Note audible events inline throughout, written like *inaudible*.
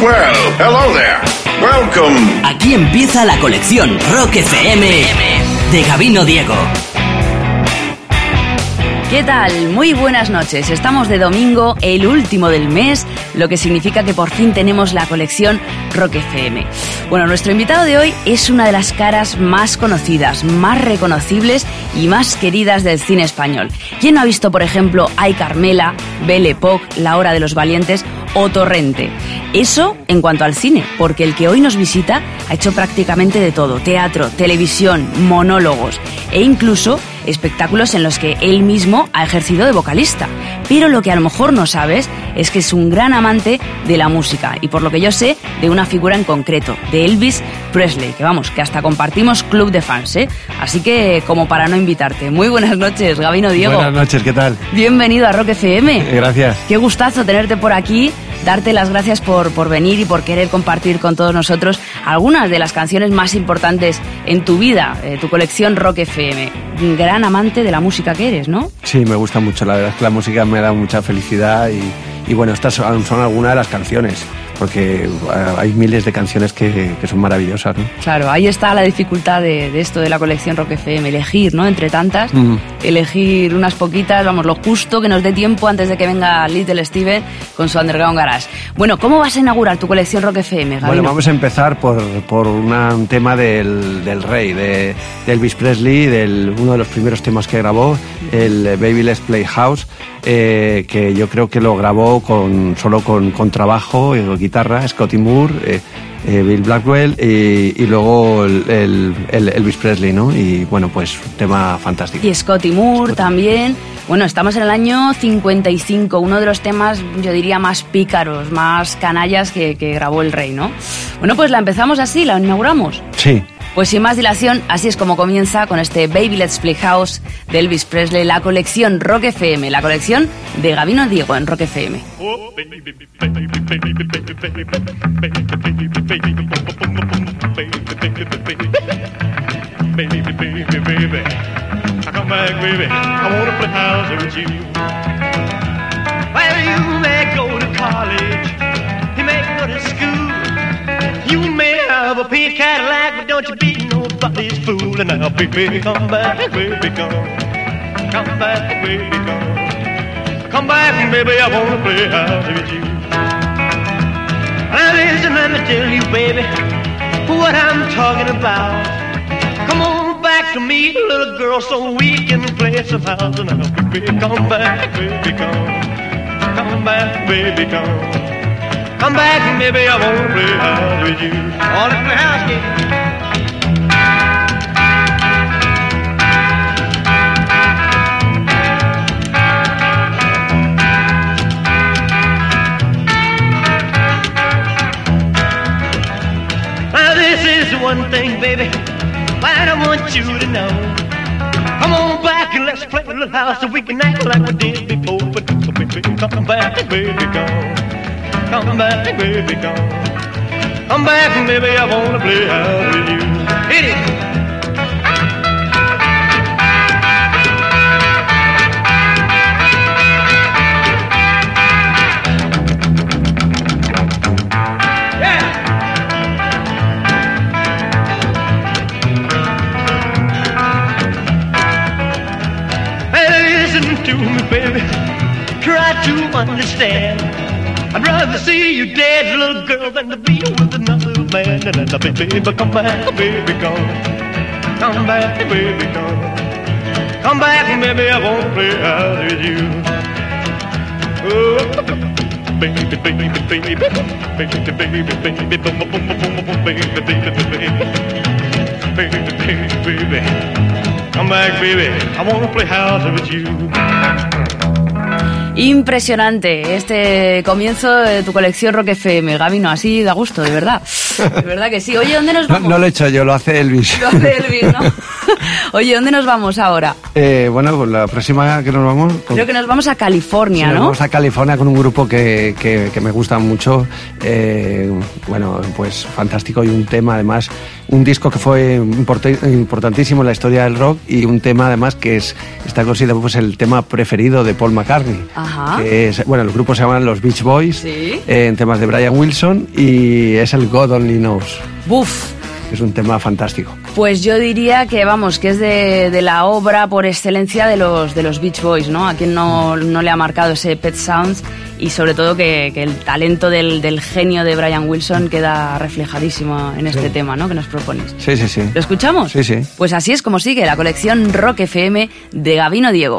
Well, hello there. Welcome. Aquí empieza la colección Rock FM de Gabino Diego. ¿Qué tal? Muy buenas noches. Estamos de domingo, el último del mes, lo que significa que por fin tenemos la colección Rock FM. Bueno, nuestro invitado de hoy es una de las caras más conocidas, más reconocibles y más queridas del cine español. ¿Quién no ha visto, por ejemplo, Ay Carmela, Belle Époque, La Hora de los Valientes o Torrente? Eso en cuanto al cine, porque el que hoy nos visita ha hecho prácticamente de todo, teatro, televisión, monólogos e incluso espectáculos en los que él mismo ha ejercido de vocalista. Pero lo que a lo mejor no sabes es que es un gran amante de la música y por lo que yo sé, de una figura en concreto, de Elvis Presley, que vamos, que hasta compartimos club de fans, ¿eh? Así que como para no invitarte. Muy buenas noches, Gabino Diego. Buenas noches, ¿qué tal? Bienvenido a Rock FM. Gracias. Qué gustazo tenerte por aquí darte las gracias por, por venir y por querer compartir con todos nosotros algunas de las canciones más importantes en tu vida, eh, tu colección Rock FM. Un amante de la música que eres, ¿no? Sí, me gusta mucho, la verdad es que la música me da mucha felicidad y, bueno, estas son algunas de las canciones porque eh, hay miles de canciones que, que son maravillosas. ¿no? Claro, ahí está la dificultad de, de, esto de la colección Rock FM, elegir, ¿no? Entre tantas, elegir unas poquitas, vamos, lo justo que nos dé tiempo antes de que venga Little Steven con su Underground Garage. Bueno, ¿cómo vas a inaugurar tu colección Rock FM, Gabino? Bueno, vamos a empezar por, por una, un tema del, del rey, de, de, Elvis Presley, del, uno de los primeros temas que grabó, el Baby Let's Play House. Eh, que yo creo que lo grabó con, solo con, con trabajo y guitarra, Scotty Moore, eh, eh, Bill Blackwell y, y luego el, el, el, Elvis Presley, ¿no? Y bueno, pues un tema fantástico. Y Scotty Moore Scotty. también. Bueno, estamos en el año 55, uno de los temas, yo diría, más pícaros, más canallas que, que grabó el rey, ¿no? Bueno, pues la empezamos así, la inauguramos. Sí. Pues sin más dilación, así es como comienza con este Baby Let's Play House de Elvis Presley, la colección Rock FM, la colección de Gabino Diego en Rock FM. Baby, baby, You may have a pink Cadillac, but don't you be nobody's fool. And now, baby, come back, baby, come. Come back, baby, come. Come back, baby, I wanna play house with you. Now listen, let me tell you, baby, what I'm talking about. Come on back to me, little girl, so we can play some house. And now, baby, come back, baby, come. Come back, baby, come. Come back, and maybe I wanna play house with you. All in the house, yeah. Now this is one thing, baby, I want you to know. Come on back and let's play a little house so we can act like we did before. But come back, baby, come. Come back, baby, come. Come back, baby, I wanna play house with you. Hit it. to me, baby. Try to understand. I'd rather see you dead, little girl, than to be with another man. And then, baby, come back, baby, come. Come back, baby, come. Come back, baby, I won't play out with you. Oh, baby, baby, baby, baby, baby, baby, baby, baby, baby, baby, baby, baby, baby, baby. Come back, baby, I wanna play house with you. Impresionante este comienzo de tu colección Rock FM, Gabino, así da gusto, de verdad. De verdad que sí. Oye, ¿dónde nos vamos? No, no lo he hecho yo, lo hace Elvis. Lo hace Elvis, ¿no? *laughs* Oye, ¿dónde nos vamos ahora? Eh, bueno, pues la próxima que nos vamos... Con... Creo que nos vamos a California, sí, ¿no? Nos vamos a California con un grupo que, que, que me gusta mucho. Eh, bueno, pues fantástico y un tema además un disco que fue importantísimo en la historia del rock y un tema además que es, está considerado pues, el tema preferido de Paul McCartney. Ajá. Que es, bueno, los grupos se llaman los Beach Boys, Sí. eh, en temas de Brian Wilson y es el God Only Knows. Buf. Es un tema fantástico. Pues yo diría que, vamos, que es de, de la obra por excelencia de los, de los Beach Boys, ¿no? A quien no, no le ha marcado ese Pet Sounds y sobre todo que, que el talento del, del genio de Brian Wilson queda reflejadísimo en este tema, ¿no? Que nos propones. Sí, sí, sí. ¿Lo escuchamos? Sí, sí. Pues así es como sigue la colección Rock FM de Gabino Diego.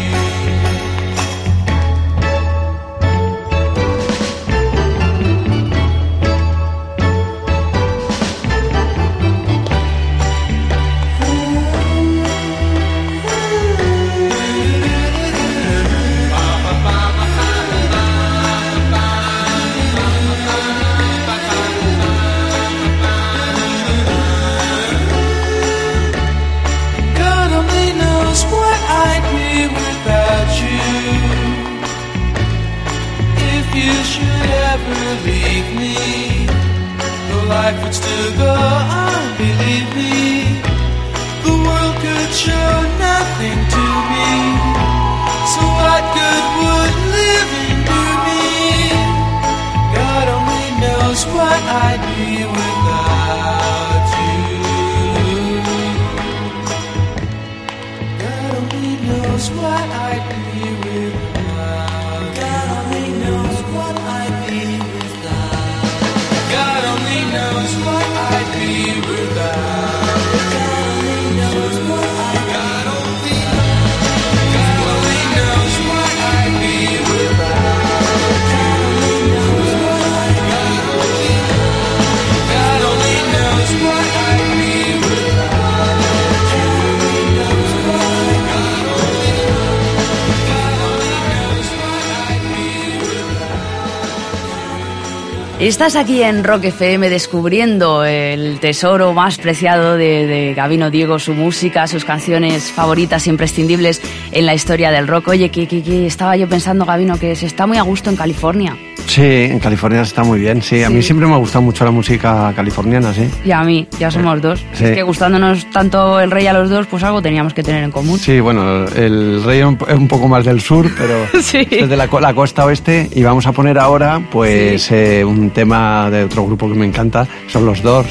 Estás aquí en Rock FM descubriendo el tesoro más preciado de, Gabino Diego, su música, sus canciones favoritas, imprescindibles en la historia del rock. Oye, que- que estaba yo pensando, Gabino, que se está muy a gusto en California. Sí, en California está muy bien, sí. A mí siempre me ha gustado mucho la música californiana, sí. Y a mí, ya somos dos. Sí. Es que gustándonos tanto el rey a los dos, pues algo teníamos que tener en común. Sí, bueno, el rey es un poco más del sur, pero *laughs* Sí. es de la, la costa oeste y vamos a poner ahora pues eh, un tema de otro grupo que me encanta, son los Doors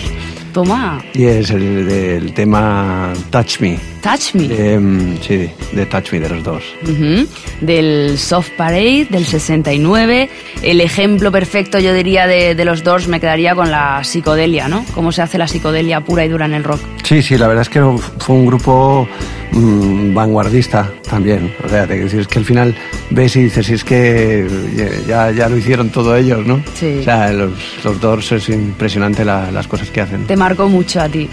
Toma, y es el del tema Touch Me, Touch Me. de, mm, sí, de Touch Me de los. Ujú. Del Soft Parade del 69. El ejemplo perfecto, yo diría, de, de los Doors me quedaría con la psicodelia, ¿no? Cómo se hace la psicodelia pura y dura en el rock. Sí, sí, la verdad es que fue un grupo mm, vanguardista también. O sea, te- si es que al final ves y dices, si es que ya, ya lo hicieron todos ellos, ¿no? Sí. O sea, los, los Doors es impresionante la- las cosas que hacen. Te marcó mucho a ti.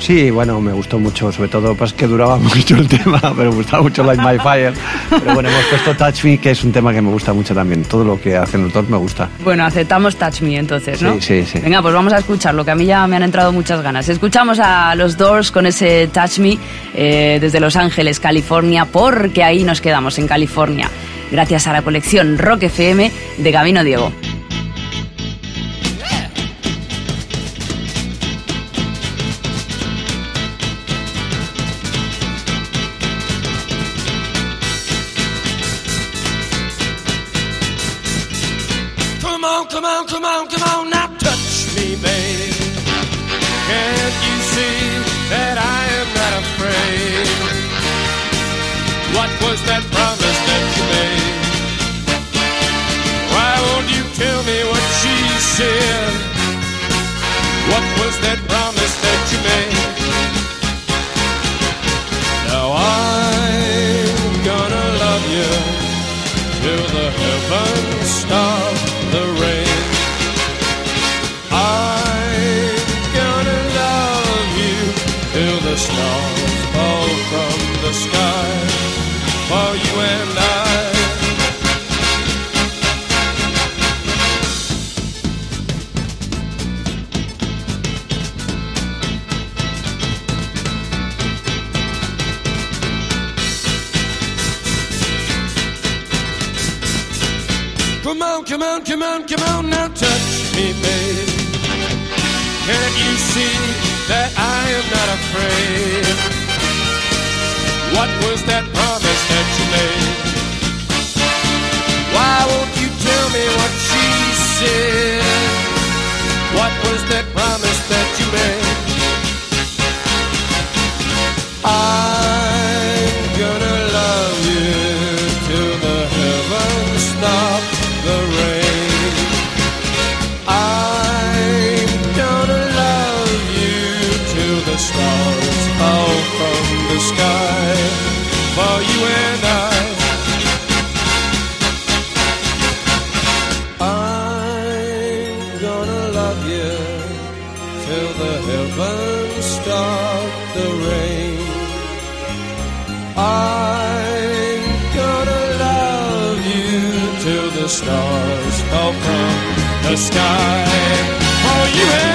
Sí, bueno, me gustó mucho, sobre todo pues que duraba *laughs* mucho el tema, pero me gustaba mucho Light My Fire. Pero bueno, hemos puesto Touch Me, que es un tema que me gusta mucho también. Todo lo que hacen los Doors me gusta. Bueno, aceptamos Touch Me entonces, ¿no? Sí, sí, sí. Venga, pues vamos a escucharlo, que a mí ya me han entrado muchas ganas. Escuchamos a los Doors con ese Touch Me eh, desde Los Ángeles, California, porque ahí nos quedamos, en California. Gracias a la colección Rock FM de Gabino Diego. Promise the sky. For you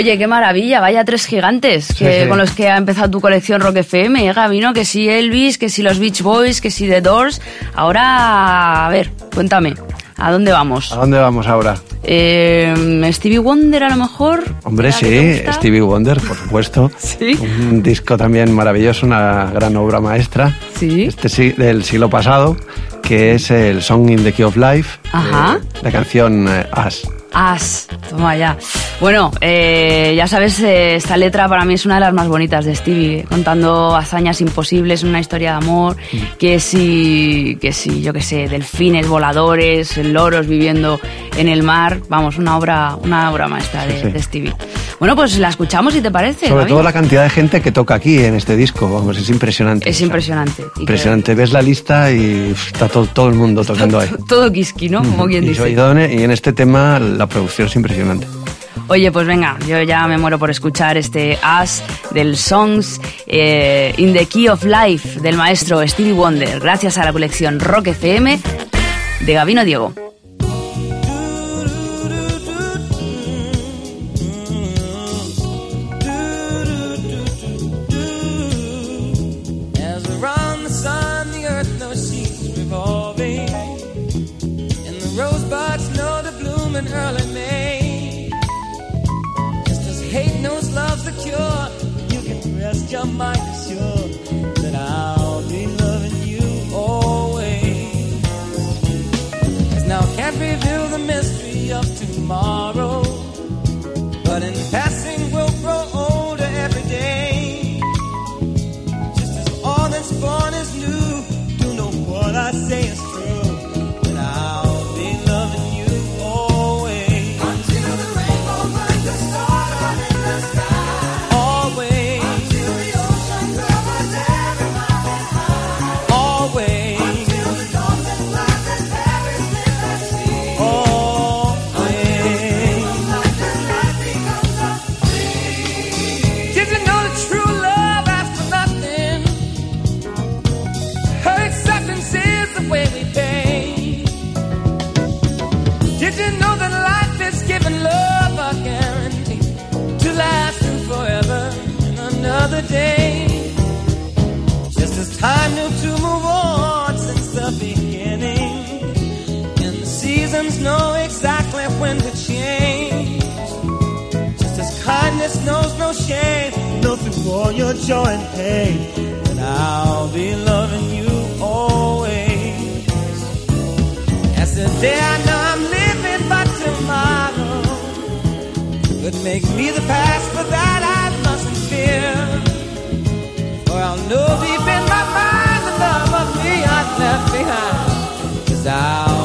Oye, qué maravilla, vaya tres gigantes que, sí. con los que ha empezado tu colección Rock FM, ¿eh, Gabino? Que si Elvis, que si los Beach Boys, que si The Doors. Ahora, a ver, cuéntame, ¿a dónde vamos? ¿A dónde vamos ahora? Eh, Stevie Wonder a lo mejor. Hombre, ¿La que te sí? Stevie Wonder, por supuesto. *laughs* Sí. Un disco también maravilloso, una gran obra maestra. Sí. Este sí, del siglo pasado, que es el Song in the Key of Life. Ajá. eh, la canción eh, As. As, toma ya. Bueno, eh, ya sabes, eh, esta letra para mí es una de las más bonitas de Stevie, contando hazañas imposibles, una historia de amor, que si, que si, yo qué sé, delfines voladores, loros viviendo en el mar, vamos, una obra, una obra maestra de, Sí, sí. de Stevie. Bueno, pues la escuchamos si te parece. Sobre todo la cantidad de gente que toca aquí en este disco, vamos, es impresionante. Es O sea, impresionante. Que- Impresionante. Ves la lista y está todo, todo el mundo tocando ahí. *laughs* Todo ¿no? Como quien y, dice. y en este tema la producción es impresionante. Oye, pues venga, yo ya me muero por escuchar este As del Songs eh, in the Key of Life del maestro Stevie Wonder, gracias a la colección Rock FM de Gabino Diego. dance. day. Just as time knew to move on since the beginning. And the seasons know exactly when to change. Just as kindness knows no shame, know through all your joy and pain. And I'll be loving you always. As the day I know I'm living but tomorrow could make me the past, but that I mustn't fear. Well, no. deep in my mind the love of me I left behind is out.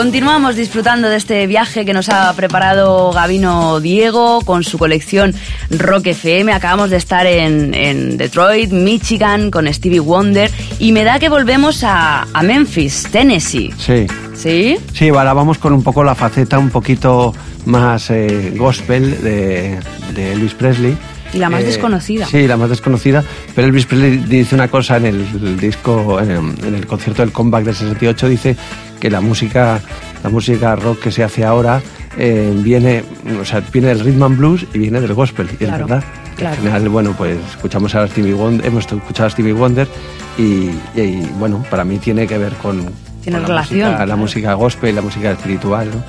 Continuamos disfrutando de este viaje que nos ha preparado Gabino Diego con su colección Rock FM. Acabamos de estar en, en Detroit, Michigan, con Stevie Wonder y me da que volvemos a, a Memphis, Tennessee. Sí. ¿Sí? Sí, ahora vamos con un poco la faceta un poquito más eh, gospel de, de Elvis Presley. Y la más Eh, desconocida. Sí, la más desconocida. Pero Elvis Presley dice una cosa en el disco, en el, en el concierto del comeback del 68, dice que la música, la música rock que se hace ahora eh, viene, o sea, viene del rhythm and blues y viene del gospel, y Claro, es verdad. claro. Al final, bueno, pues escuchamos a Stevie Wonder, hemos escuchado a Stevie Wonder y, y, bueno, para mí tiene que ver con, Tiene con relación, La música, la música gospel, la música espiritual, ¿no?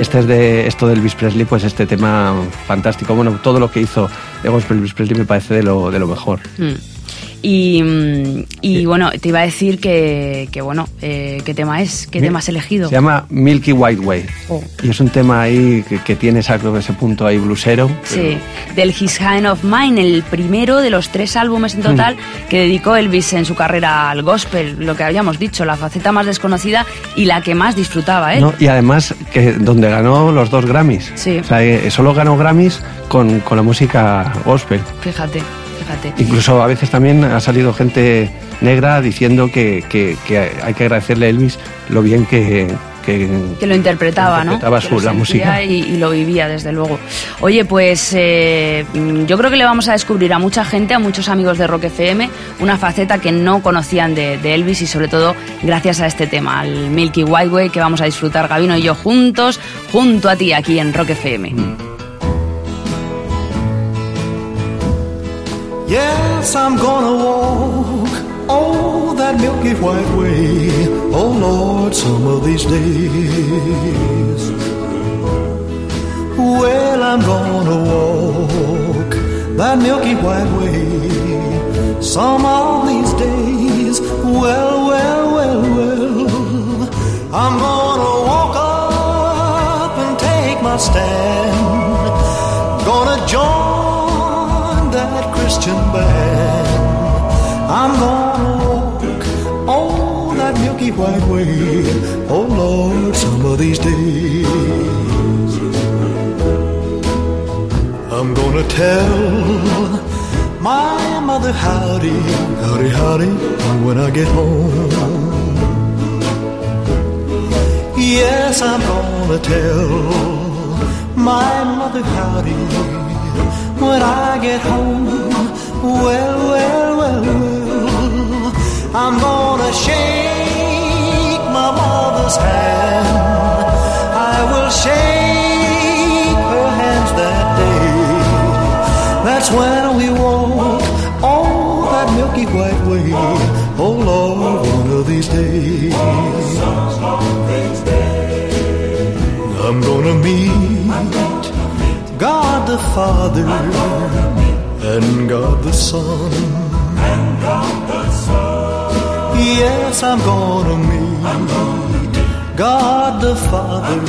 Este es de esto de Elvis Presley, pues este tema fantástico. Bueno, todo lo que hizo de gospel Elvis Presley me parece de lo, de lo mejor. Mm. Y, mm, y bueno, te iba a decir que, que bueno, eh, ¿qué tema es? ¿Qué tema has elegido? Se llama Milky White Way. Oh. Y es un tema ahí que, que tiene esa- ese punto ahí blusero. Sí, del His Kind of Mine, el primero de los tres álbumes en total que dedicó Elvis en su carrera al gospel, lo que habíamos dicho, la faceta más desconocida y la que más disfrutaba él. ¿no? Y además, que donde ganó los dos Grammys. Sí. O sea, eh, solo ganó Grammys con, con la música gospel. Fíjate, fíjate. Incluso a veces también ha salido gente negra diciendo que, que- que hay que agradecerle a Elvis lo bien que, que, que lo interpretaba, ¿no? interpretaba Que su- lo la música. Y, y lo vivía, desde luego. Oye, pues eh, mm, yo creo que le vamos a descubrir a mucha gente, a muchos amigos de Rock FM, una faceta que no conocían de, de Elvis y sobre todo gracias a este tema, al Milky Way, que vamos a disfrutar Gabino y yo juntos, junto a ti aquí en Rock FM. Yes, I'm gonna walk oh that milky white way. Oh Lord, some of these days. Well, I'm gonna walk that milky white way. Some of these days. Well, well, well, well. I'm gonna walk up and take my stand. Gonna join Christian band. I'm gonna walk on that milky white way. Oh Lord, some of these days. I'm gonna tell my mother howdy, howdy, howdy, when I get home. Yes, I'm gonna tell my mother howdy when I get home. Well, well, well, well, I'm gonna shake my mother's hand. I will shake her hands that day. That's when we walk on that milky white way. Oh Lord, one of these days. I'm gonna meet God the Father and God the Son. Yes, I'm gonna meet God the Father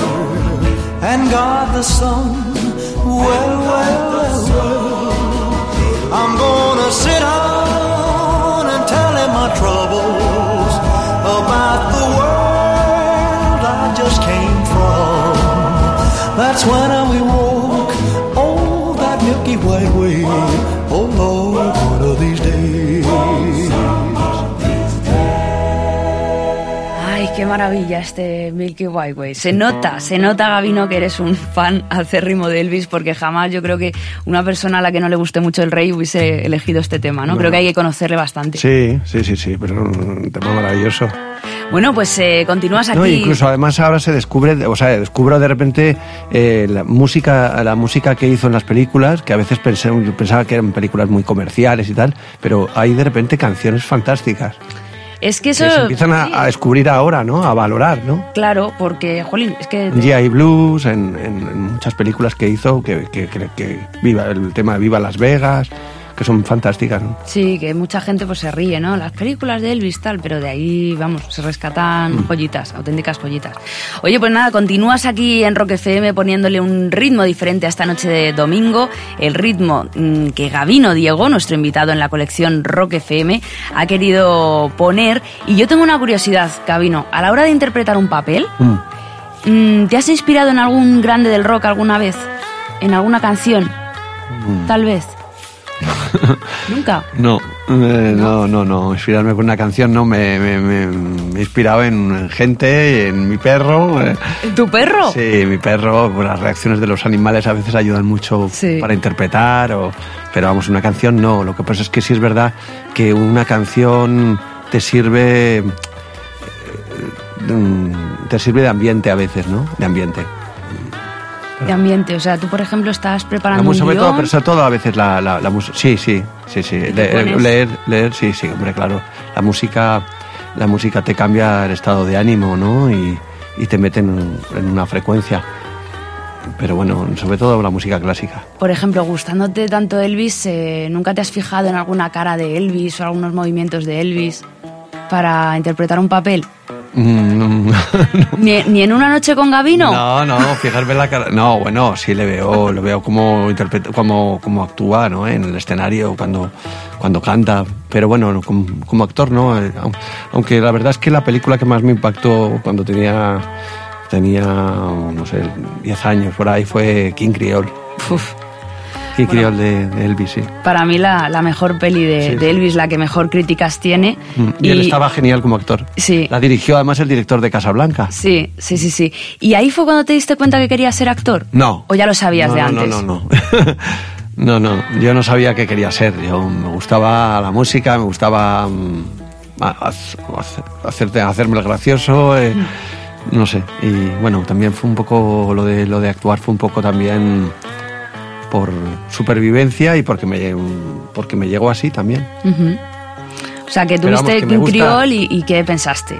and God the Son. Well, well, well, well. I'm gonna sit down and tell him my troubles about the world I just came from. That's when we walk oh that milky white way. Maravilla este Milky White Way. Se nota, se nota, Gabino, que eres un fan acérrimo de Elvis, porque jamás yo creo que una persona a la que no le guste mucho el rey hubiese elegido este tema, ¿no? Creo que hay que conocerle bastante. Sí, sí, sí, sí, pero un tema maravilloso. Bueno, pues eh, continúas aquí. No, incluso además ahora se descubre, o sea, descubro de repente eh, la música, la música que hizo en las películas, que a veces pensé, pensaba que eran películas muy comerciales y tal, pero hay de repente canciones fantásticas Es que eso. que se empiezan a, sí, a descubrir ahora, ¿no? A valorar, ¿no? Claro, porque, jolín, es que. En G.I. Blues, en, en- en muchas películas que hizo, que, que, que- que viva el tema de Viva Las Vegas, que son fantásticas, ¿no? Sí, que mucha gente pues se ríe, ¿no? Las películas de Elvis tal, pero de ahí, vamos, se rescatan Mm. joyitas, auténticas joyitas. Oye, pues nada, continúas aquí en Rock FM poniéndole un ritmo diferente a esta noche de domingo, el ritmo mm, que Gabino Diego, nuestro invitado en la colección Rock FM, ha querido poner. Y yo tengo una curiosidad, Gabino, a la hora de interpretar un papel, Mm. mm, ¿te has inspirado en algún grande del rock alguna vez? ¿En alguna canción? Mm. Tal vez. ¿Nunca? No, eh, no, no, no. Inspirarme con una canción no. Me, me, me- me he inspirado en, en gente, en mi perro. eh. ¿Tu perro? Sí, mi perro, pues, las reacciones de los animales a veces ayudan mucho Sí. para interpretar, o, pero vamos, una canción no. Lo que pasa es que sí es verdad que una canción te sirve, eh, te sirve de ambiente a veces, ¿no? De ambiente. De ambiente. O sea, tú, por ejemplo, estás La preparando música, un sobre todo, guion. pero sobre todo a veces la, la, la música. Sí, sí, sí, sí. Le- pones? leer, leer, sí, sí, hombre, claro. La música, la música te cambia el estado de ánimo, ¿no? Y, y te mete en, en una frecuencia. Pero bueno, sobre todo la música clásica. Por ejemplo, gustándote tanto Elvis, eh, ¿nunca te has fijado en alguna cara de Elvis o algunos movimientos de Elvis para interpretar un papel? Mm, *laughs* ¿Ni, ni en una noche con Gavino? No, no, fijarme la cara. No, bueno, sí le veo, lo veo como interpreta, como, como actúa, ¿no? En el escenario cuando, cuando canta. Pero bueno, no, como, como actor, ¿no? Eh, aun- Aunque la verdad es que la película que más me impactó cuando tenía, tenía, no sé, 10 años por ahí fue King Creole. Uf, King Creole de, de Elvis, sí. para mí la, la mejor peli de, Sí, de sí. Elvis, la que mejor críticas tiene. Mm, Y, él estaba genial como actor. Sí. La dirigió además el director de Casablanca. Sí, sí, sí, sí. ¿Y ahí fue cuando te diste cuenta que querías ser actor? No. ¿O ya lo sabías No, de antes? No, no, no. *laughs* No, no, yo no sabía qué quería ser. Yo me gustaba la música, me gustaba mm, hacerte, hacerme el gracioso, eh, no sé. Y bueno, también fue un poco lo de lo de actuar fue un poco también por supervivencia y porque me porque me llegó así también. O sea, que tuviste gusta- Creole y, y ¿qué pensaste?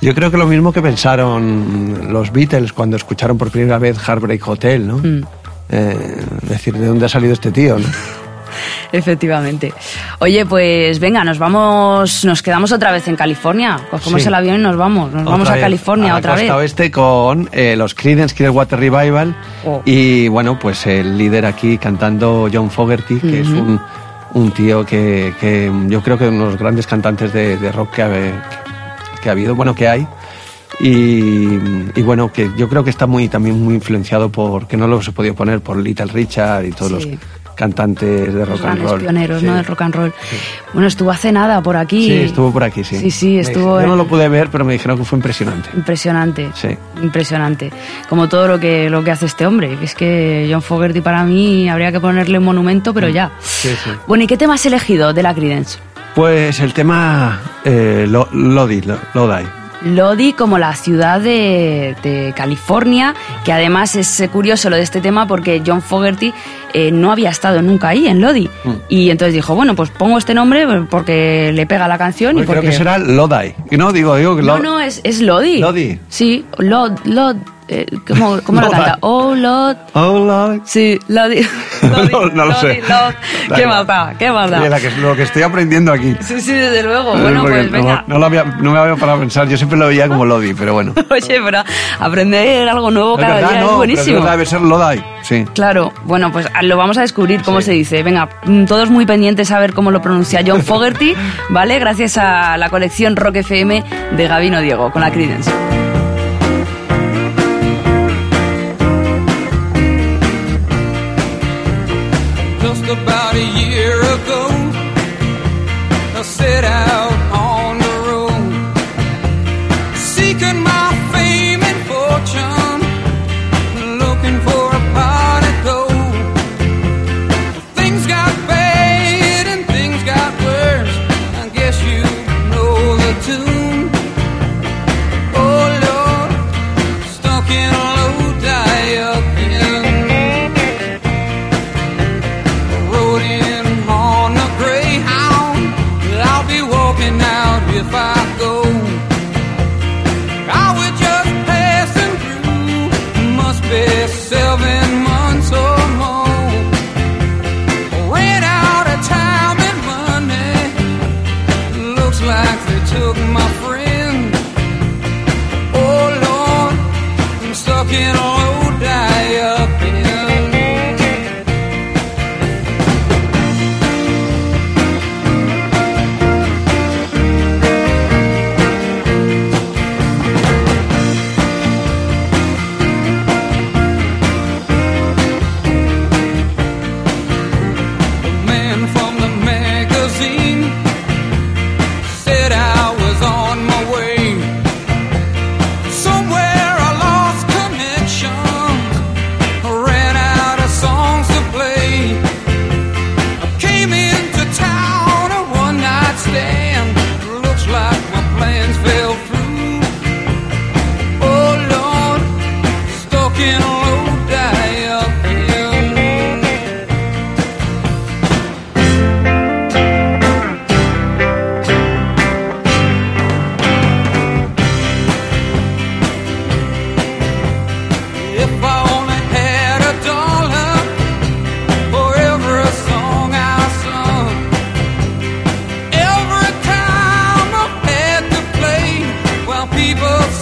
Yo creo que lo mismo que pensaron los Beatles cuando escucharon por primera vez Heartbreak Hotel, ¿no? Mm. Eh, decir, ¿de dónde ha salido este tío? ¿no? *laughs* *laughs* Efectivamente. Oye, pues venga, nos vamos, nos quedamos otra vez en California. Cogemos Sí. el avión y nos vamos. Nos vamos a California a la otra costa vez. oeste con eh, los Creedence Clearwater Revival Oh. y bueno, pues el líder aquí cantando John Fogerty, que es un, un tío que, que yo creo que uno de los grandes cantantes de, de rock que ha, que ha habido, bueno, que hay. Y, y bueno, que yo creo que está muy también muy influenciado por, que no lo he podido poner, por Little Richard y todos Sí. los cantantes de rock and roll. pioneros, Sí. ¿no? Del rock and roll. Bueno, estuvo hace nada por aquí. Sí, estuvo por aquí, sí. Sí, estuvo Yo no lo pude ver, pero me dijeron que fue impresionante. Impresionante. Sí. Impresionante. Como todo lo que, lo que hace este hombre. Es que John Fogerty para mí habría que ponerle un monumento, pero ya. Sí, sí. Bueno, ¿y qué tema has elegido de la Creedence? Pues el tema eh, Lo- Lodi, Lo- Lodi. Lodi como la ciudad de, de California, que además es eh, curioso lo de este tema porque John Fogerty eh, no había estado nunca ahí, en Lodi. Mm. Y entonces dijo, bueno, pues pongo este nombre porque le pega la canción y Creo porque... que será Lodi. No, digo, digo que No, no, es, es Lodi. Lodi. Sí, Lod, Lod. Eh, ¿Cómo, cómo la canta? Oh, Lod. Oh, Lodi. Sí, Lodi. Lodi, *laughs* No, no lo sé. ¿Qué da? ¿Qué que- lo que estoy aprendiendo aquí. Sí, sí, desde luego. Bueno, pues venga. no, lo había, no me había parado a pensar. Yo siempre lo veía como Lodi, pero bueno. *laughs* Oye, pero aprender algo nuevo cada verdad, día es buenísimo. debe ser Lodi. Sí. Claro, bueno, pues lo vamos a descubrir cómo Sí. se dice. Venga, mm, todos muy pendientes a ver cómo lo pronuncia John Fogerty, ¿vale? Gracias a la colección Rock FM de Gabino Diego con la Creedence. I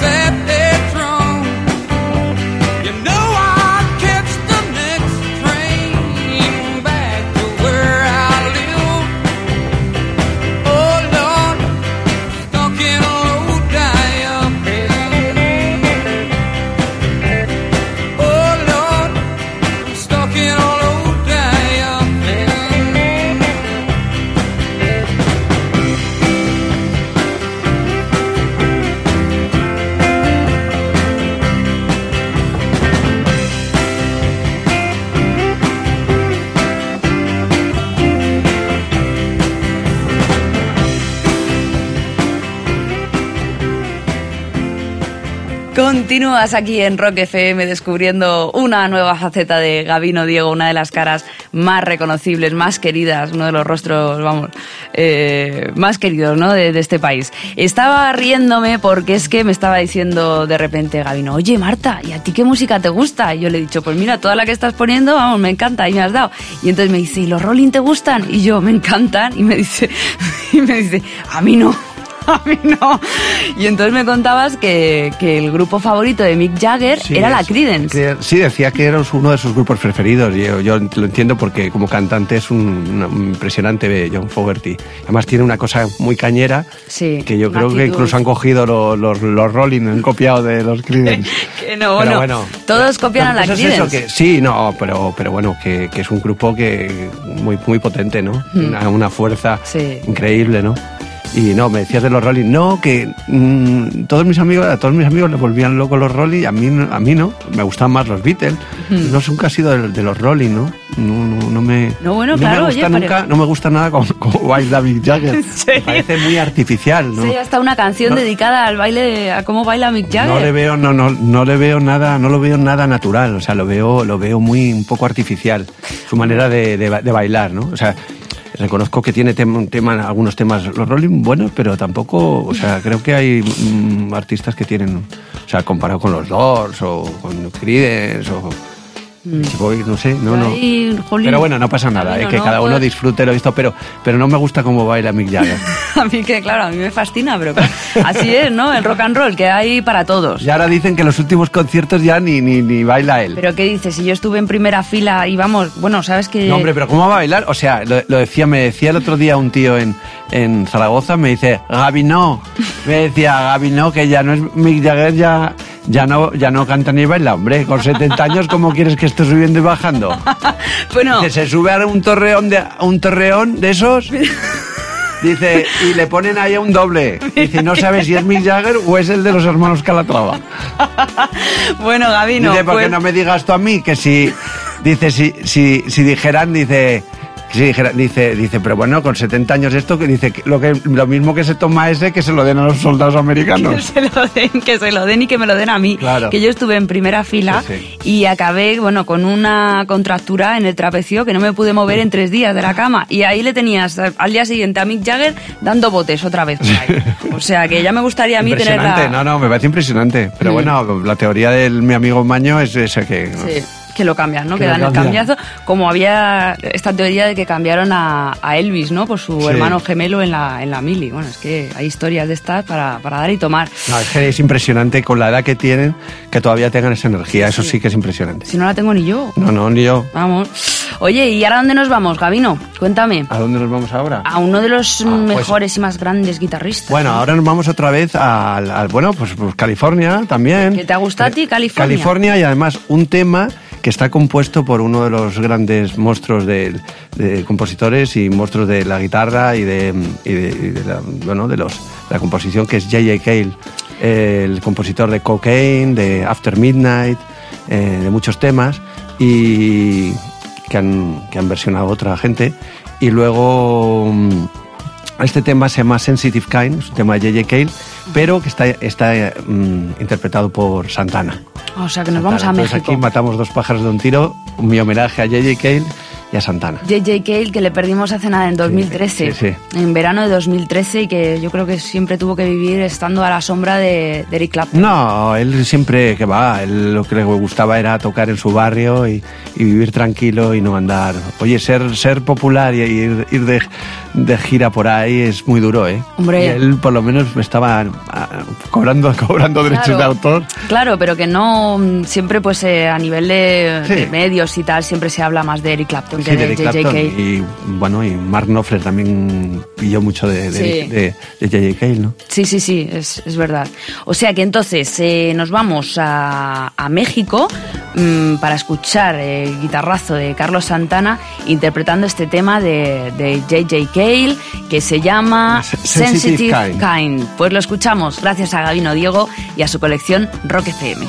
accept Continúas aquí en Rock FM descubriendo una nueva faceta de Gabino Diego, una de las caras más reconocibles, más queridas, uno de los rostros, vamos, eh, más queridos, ¿no? De, de este país. Estaba riéndome porque es que me estaba diciendo de repente Gabino, oye Marta, ¿y a ti qué música te gusta? Y yo le he dicho, pues mira, toda la que estás poniendo, vamos, me encanta, y me has dado. Y entonces me dice, ¿y los Rolling te gustan? Y yo, me encantan. Y me dice, *laughs* y me dice, a mí no. *laughs* A mí no. Y entonces me contabas que, que el grupo favorito de Mick Jagger Sí, era la es- Creedence. Cre- Sí, decía que era uno de sus grupos preferidos. Yo, yo lo entiendo porque como cantante es un, un impresionante John Fogerty. Además tiene una cosa muy cañera Sí, que yo creo que actitud. incluso han cogido los, los, los Rolling, han copiado de los Creedence. *laughs* Que no, Pero bueno, todos copian a la es eso, Creedence. que, sí, no, pero, pero bueno, que, que es un grupo que muy, muy potente, ¿no? Hmm. Una, una fuerza Sí. increíble, ¿no? Y no, me decías de los Rolling, no, que mm, todos mis amigos, a todos mis amigos le volvían locos los Rolling, a mí, no- a mí no, me gustaban más los Beatles. Hmm. No nunca ha sido de, de los Rolling, ¿no? No, no, no me, No, bueno, me claro, gusta oye, nunca, no me gusta nada como, *laughs* como baila Mick Jagger. *laughs* Me parece muy artificial, ¿no? Sí, hasta una canción No. dedicada al baile, a cómo baila Mick Jagger. No le veo, no, no, no le veo nada, no lo veo nada natural, o sea, lo veo, lo veo muy un poco artificial, su manera de, de bailar, ¿no? O sea, reconozco que tiene tem- tema, algunos temas, los Rolling buenos, pero tampoco, o sea, creo que hay mm, artistas que tienen, o sea, comparado con los Doors o con Creedence o no sé, no, no. Jolín, Pero bueno, no pasa nada, eh, que ¿no? cada uno Pues- disfrute lo visto, pero, pero no me gusta cómo baila Mick Jagger. *laughs* A mí que, claro, a mí me fascina, pero así es, ¿no? El rock and roll, que hay para todos. Y ahora dicen que los últimos conciertos ya ni, ni, ni baila él. Pero ¿qué dices? Si yo estuve en primera fila y vamos, bueno, ¿sabes que No, hombre, pero ¿cómo va a bailar? O sea, lo, lo decía, me decía el otro día un tío en, en Zaragoza, me dice, Gaby no. Me decía, Gaby no, que ya no es Mick Jagger, ya, ya, no, ya no canta ni baila. Hombre, con 70 años, ¿cómo quieres que esté subiendo y bajando? *laughs* Bueno, Que se sube a un torreón de, a un torreón de esos. *laughs* Dice, y le ponen ahí un doble. Dice, no sabes si es Mick Jagger o es el de los hermanos Calatrava. *laughs* bueno, Gaby, no. Dice, porque pues- no me digas tú a mí que si, dice, si, si, si dijeran, dice, si dijeran, dice, dice, pero bueno, con 70 años esto, que dice, que lo, que, lo mismo que se toma ese, que se lo den a los soldados que americanos. se lo den, que se lo den y que me lo den a mí. Claro. Que yo estuve en primera fila Sí, y acabé, bueno, con una contractura en el trapecio que no me pude mover en tres días de la cama. Y ahí le tenías al día siguiente a Mick Jagger dando botes otra vez por ahí. O sea que ya me gustaría a mí tener la... no, no, me parece impresionante. Pero Mm. bueno, la teoría de mi amigo Maño es esa que... Sí, que lo cambian, ¿no? Que Que, dan el cambiazo. Como había esta teoría de que cambiaron a, a Elvis, ¿no? Por su Sí. hermano gemelo en la, en la mili. Bueno, es que hay historias de estas para, para dar y tomar. No, es que es impresionante con la edad que tienen que todavía tengan esa energía. Eso sí que es impresionante. Si no la tengo ni yo. No, no, ni yo. Vamos. Oye, ¿y ahora dónde nos vamos, Gabino? Cuéntame. ¿A dónde nos vamos ahora? A uno de los Ah, pues- mejores y más grandes guitarristas. Bueno, ¿no? ahora nos vamos otra vez al, al- bueno, pues, pues California también. ¿Qué te ha gustado a ti, California? California y además un tema que está compuesto por uno de los grandes monstruos de, compositores y monstruos de la guitarra y de, la, bueno, de los, la composición que es J.J. Cale, el compositor de Cocaine, de After Midnight, eh, de muchos temas y que han, que han versionado otra gente. Y luego mm, este tema se llama Sensitive Kind, es un tema de J.J. Cale, pero que está, está mm, interpretado por Santana. O sea, que nos vamos a Entonces México. aquí matamos dos pájaros de un tiro, mi homenaje a J.J. Cale y a Santana. JJ Cale, que le perdimos hace nada, en 2013. sí, sí. En verano de 2013 y que yo creo que siempre tuvo que vivir estando a la sombra de, de Eric Clapton. No, él siempre que va, él lo que le gustaba era tocar en su barrio y, y vivir tranquilo y no andar. Oye, ser, ser popular y ir, ir de, de gira por ahí es muy duro, ¿eh? Hombre. Y él por lo menos me estaba ah, cobrando, *laughs* cobrando derechos de autor. Claro, pero que no siempre, pues eh, a nivel de, Sí. de medios y tal, siempre se habla más de Eric Clapton Sí, que de de, Clapton. Y bueno, y Mark Knopfler también pilló mucho de, de, Sí. de, de J.J. Cale, ¿no? Sí, sí, sí, es, es verdad. O sea que entonces eh, nos vamos a, a México mm, para escuchar el guitarrazo de Carlos Santana interpretando este tema de, de J.J. Que se llama Se- Sensitive Kind. Pues lo escuchamos gracias a Gabino Diego y a su colección Rock FM.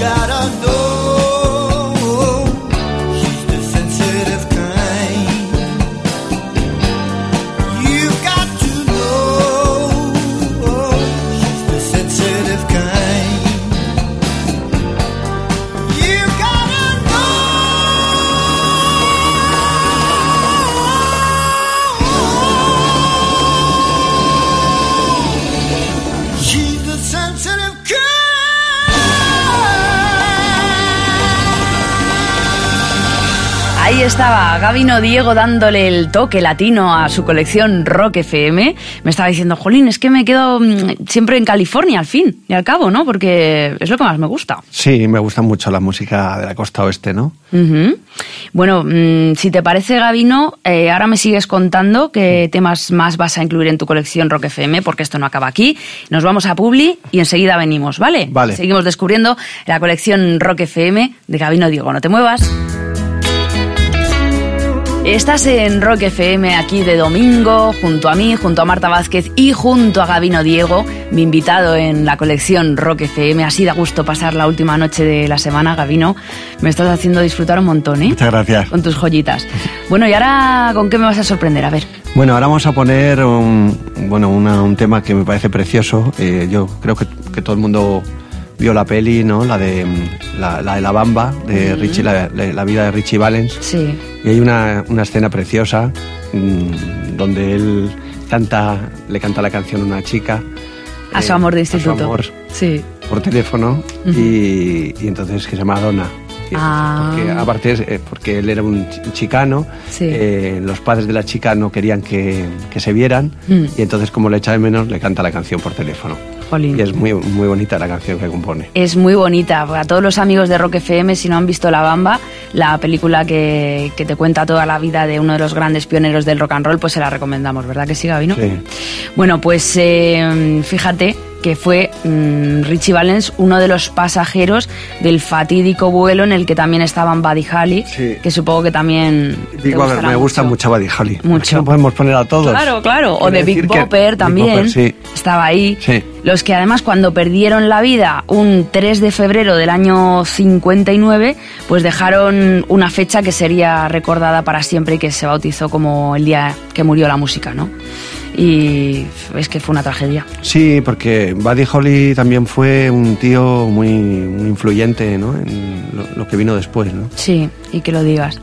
got a. estaba Gabino Diego dándole el toque latino a su colección Rock FM. Me estaba diciendo, Jolín, es que me quedo mm, siempre en California al fin y al cabo, ¿no? Porque es lo que más me gusta. Sí, me gusta mucho la música de la costa oeste, ¿no? Bueno, mm, si te parece, Gabino, eh, ahora me sigues contando qué temas más vas a incluir en tu colección Rock FM, porque esto no acaba aquí. Nos vamos a Publi y enseguida venimos, ¿vale? Vale. Seguimos descubriendo la colección Rock FM de Gabino Diego. No te muevas. Estás en Rock FM aquí de domingo, junto a mí, junto a Marta Vázquez y junto a Gabino Diego, mi invitado en la colección Rock FM. Así da gusto pasar la última noche de la semana, Gabino. Me estás haciendo disfrutar un montón, ¿eh? Muchas gracias. Con tus joyitas. Bueno, y ahora, ¿con qué me vas a sorprender? A ver. Bueno, ahora vamos a poner un, bueno, una- un tema que me parece precioso. Eh, yo creo que, que todo el mundo vio la peli, ¿no? La de mm, la, la de la Bamba, de Richie, la, vida de Richie Valens. Sí. Y hay una, una escena preciosa mm, donde él canta, le canta la canción a una chica. A su eh, amor de a su instituto. amor Sí. por teléfono y, y entonces que se llama Donna. Ah. Porque, aparte, eh, porque él era un chi- chicano, Sí. eh, los padres de la chica no querían que, que se vieran Mm. y entonces como le echa de menos le canta la canción por teléfono. Jolín. Y es muy, muy bonita la canción que compone. Es muy bonita. A todos los amigos de Rock FM, si no han visto La Bamba, la película que, que te cuenta toda la vida de uno de los grandes pioneros del rock and roll, pues se la recomendamos, ¿verdad que sí, Gabino? Sí. Bueno, pues eh, fíjate que fue mm, Richie Valens uno de los pasajeros del fatídico vuelo en el que también estaban Buddy Holly, Sí. que supongo que también te Digo, a ver, me gusta mucho Buddy Holly. Mucho. No podemos poner a todos. Claro, claro. O de Big Big también. Bopper, sí. Estaba ahí. Sí. Los que además cuando perdieron la vida un 3 de febrero del año 59, pues dejaron una fecha que sería recordada para siempre y que se bautizó como el día que murió la música, ¿no? Y es que fue una tragedia. Sí, porque Buddy Holly también fue un tío muy, muy influyente ¿no? en lo, lo que vino después. ¿no? Sí, y que lo digas.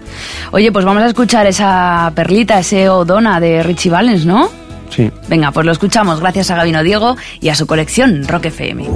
Oye, pues vamos a escuchar esa perlita, ese Odona de Richie Valens, ¿no? Sí. Venga, pues lo escuchamos gracias a Gabino Diego y a su colección Rock FM.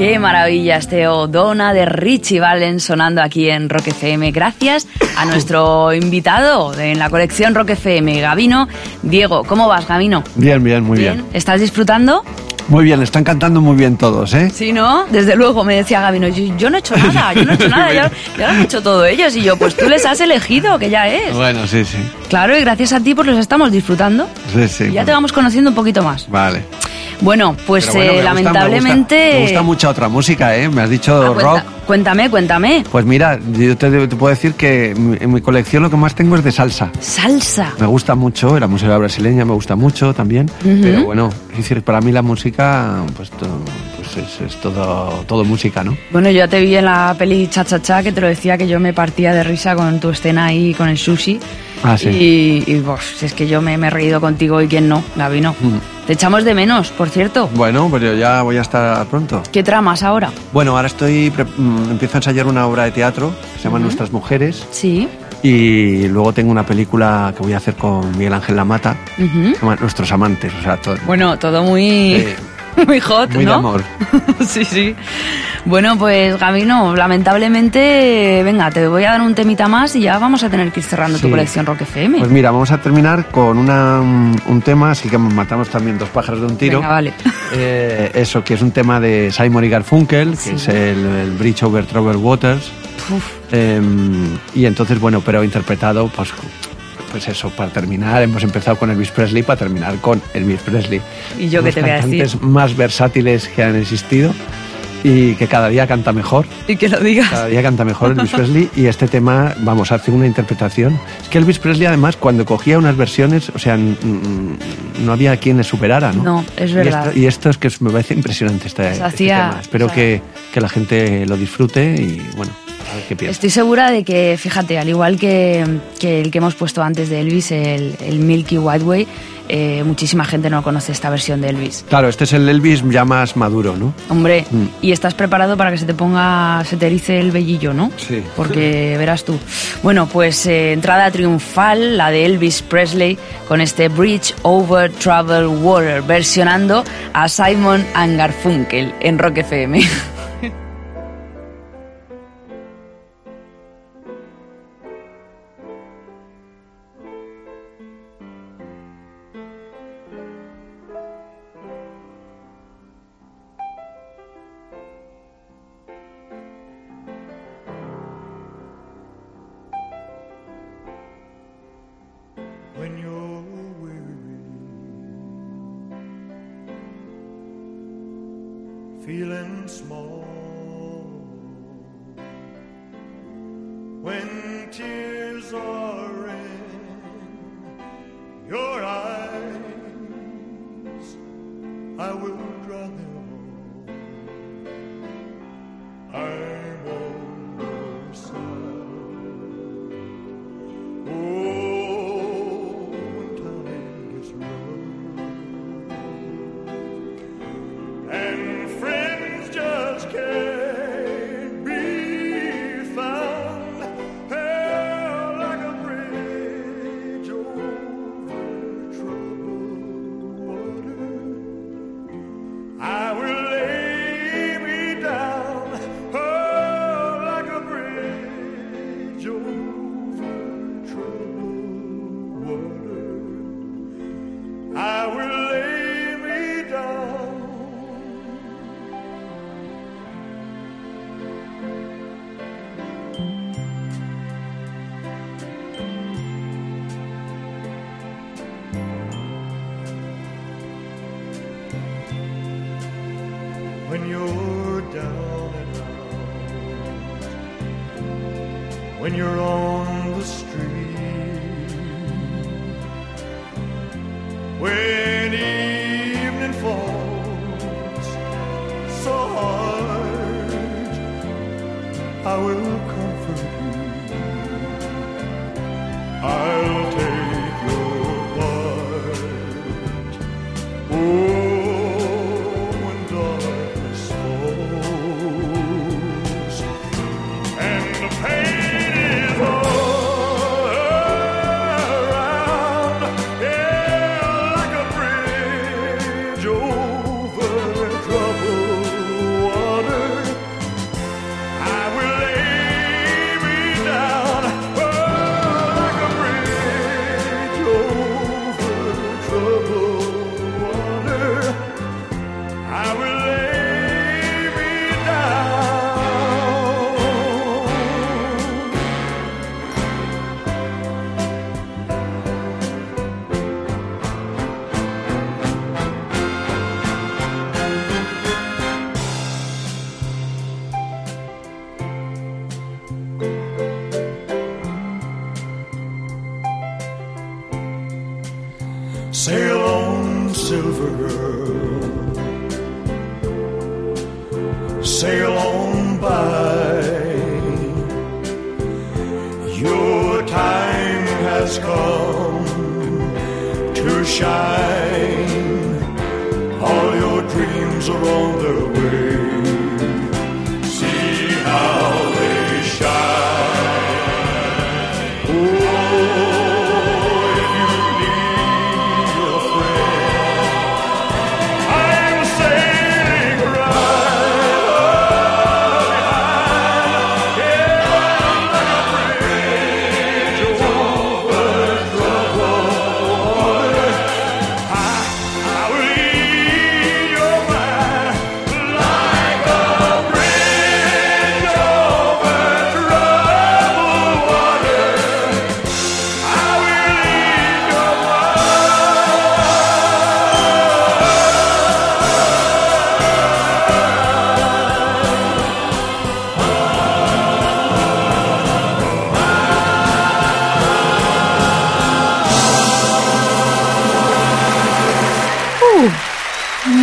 Qué maravilla este Odona de Richie Valens sonando aquí en Rock FM. Gracias a nuestro invitado en la colección Rock FM, Gabino. Diego, ¿cómo vas, Gabino? Bien, bien, muy bien. ¿Estás disfrutando? Muy bien, están cantando muy bien todos, ¿eh? Sí, ¿no? Desde luego, me decía Gabino, yo, yo no he hecho nada, yo no he hecho *laughs* nada, ya, ya lo han hecho todos ellos. Y yo, pues tú les has elegido, que ya es. Bueno, sí, sí. Claro, y gracias a ti pues los estamos disfrutando. sí, sí. Y ya te vamos conociendo un poquito más. Vale. Bueno, pues bueno, eh, me gusta- lamentablemente... Me gusta, me gusta mucha otra música, ¿eh? Me has dicho Ah, rock. cuenta- cuéntame, cuéntame. Pues mira, yo te, te puedo decir que en mi colección lo que más tengo es de salsa. Salsa. Me gusta mucho, la música brasileña me gusta mucho también, pero bueno, es decir, para mí la música, pues, to- pues es, es todo, todo música, ¿no? Bueno, yo ya te vi en la peli Cha Cha Cha que te lo decía que yo me partía de risa con tu escena ahí con el sushi. Ah, sí. Y, y pues, si es que yo me, me he reído contigo y quién no, Gabino. Mm. Te echamos de menos, por cierto. Bueno, pues yo ya voy a estar pronto. ¿Qué tramas ahora? Bueno, ahora estoy, mm, empiezo a ensayar una obra de teatro que se llama Nuestras Mujeres Sí. Y luego tengo una película que voy a hacer con Miguel Ángel Lamata, se llama Nuestros Amantes, o sea, todo. Bueno, todo muy, Eh, *laughs* muy hot, muy de ¿no? amor. *laughs* sí, sí. Bueno, pues Gabino, lamentablemente, venga, te voy a dar un temita más y ya vamos a tener que ir cerrando tu colección Rock FM. Pues mira, vamos a terminar con una, un tema, así que matamos también dos pájaros de un tiro. Venga, vale. *laughs* Eh, eso, que es un tema de Simon y Garfunkel, Sí. que es el, el Bridge Over Troubled Waters. Eh, y entonces, bueno, pero interpretado, pues, pues eso, para terminar, hemos empezado con Elvis Presley para terminar con Elvis Presley. ¿Y yo qué te voy a decir? cantantes más versátiles que han existido y que cada día canta mejor. y que lo digas. Cada día canta mejor Elvis Presley y este tema, vamos, hace una interpretación. Es que Elvis Presley, además, cuando cogía unas versiones, o sea, no había quien le superara, ¿no? No, es Y verdad. esto- Y esto, es que me parece impresionante este, Se este hacía- tema. Espero o sea- que, que la gente lo disfrute y, bueno, a ver qué piensa. Estoy segura de que, fíjate, al igual que, que el que hemos puesto antes de Elvis, el, el Milky White Way, eh, muchísima gente no conoce esta versión de Elvis. Claro, este es el Elvis ya más maduro, ¿no? Hombre, Mm. y estás preparado para que se te ponga, se te erice el vellillo, ¿no? Sí. Porque verás tú. Bueno, pues eh, entrada triunfal, la de Elvis Presley, con este Bridge Over Troubled Water, versionando a Simon and Garfunkel en Rock FM. *laughs* tears are in your eyes, I will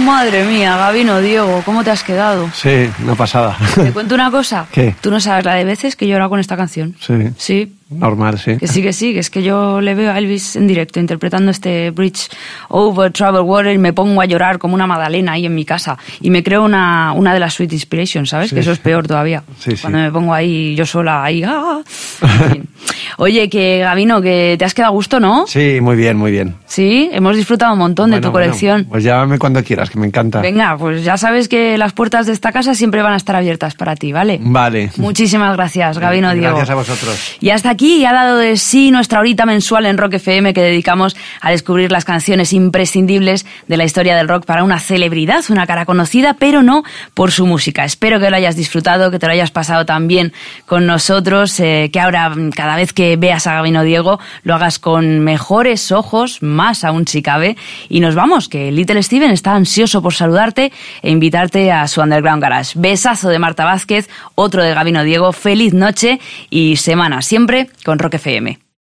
Madre mía, Gabino, Diego, ¿cómo te has quedado? Sí, una pasada. ¿Te cuento una cosa? ¿Qué? Tú no sabes la de veces que he llorado con esta canción. Sí. Sí, Normal, sí. que sí, que sí, que es que yo le veo a Elvis en directo interpretando este Bridge Over Troubled Water y me pongo a llorar como una magdalena ahí en mi casa. Y me creo una, una de las Sweet Inspirations, ¿sabes? Sí, que eso es peor todavía. Sí, sí. Cuando me pongo ahí yo sola, ahí. ¡ah! En fin. Oye, que Gabino, que te has quedado a gusto, ¿no? Sí, muy bien, muy bien. Sí, hemos disfrutado un montón de tu bueno, colección. pues llámame cuando quieras, que me encanta. Venga, pues ya sabes que las puertas de esta casa siempre van a estar abiertas para ti, ¿vale? Vale. Muchísimas gracias, Gabino Diego. Gracias a vosotros. Y hasta aquí ha dado de sí nuestra horita mensual en Rock FM que dedicamos a descubrir las canciones imprescindibles de la historia del rock para una celebridad, una cara conocida, pero no por su música. Espero que lo hayas disfrutado, que te lo hayas pasado también con nosotros, eh, que ahora mm, cada vez que veas a Gabino Diego lo hagas con mejores ojos, más aún si cabe. Y nos vamos, que Little Steven está ansioso por saludarte e invitarte a su Underground Garage. Besazo de Marta Vázquez, otro de Gabino Diego, feliz noche y semana siempre con Rock FM.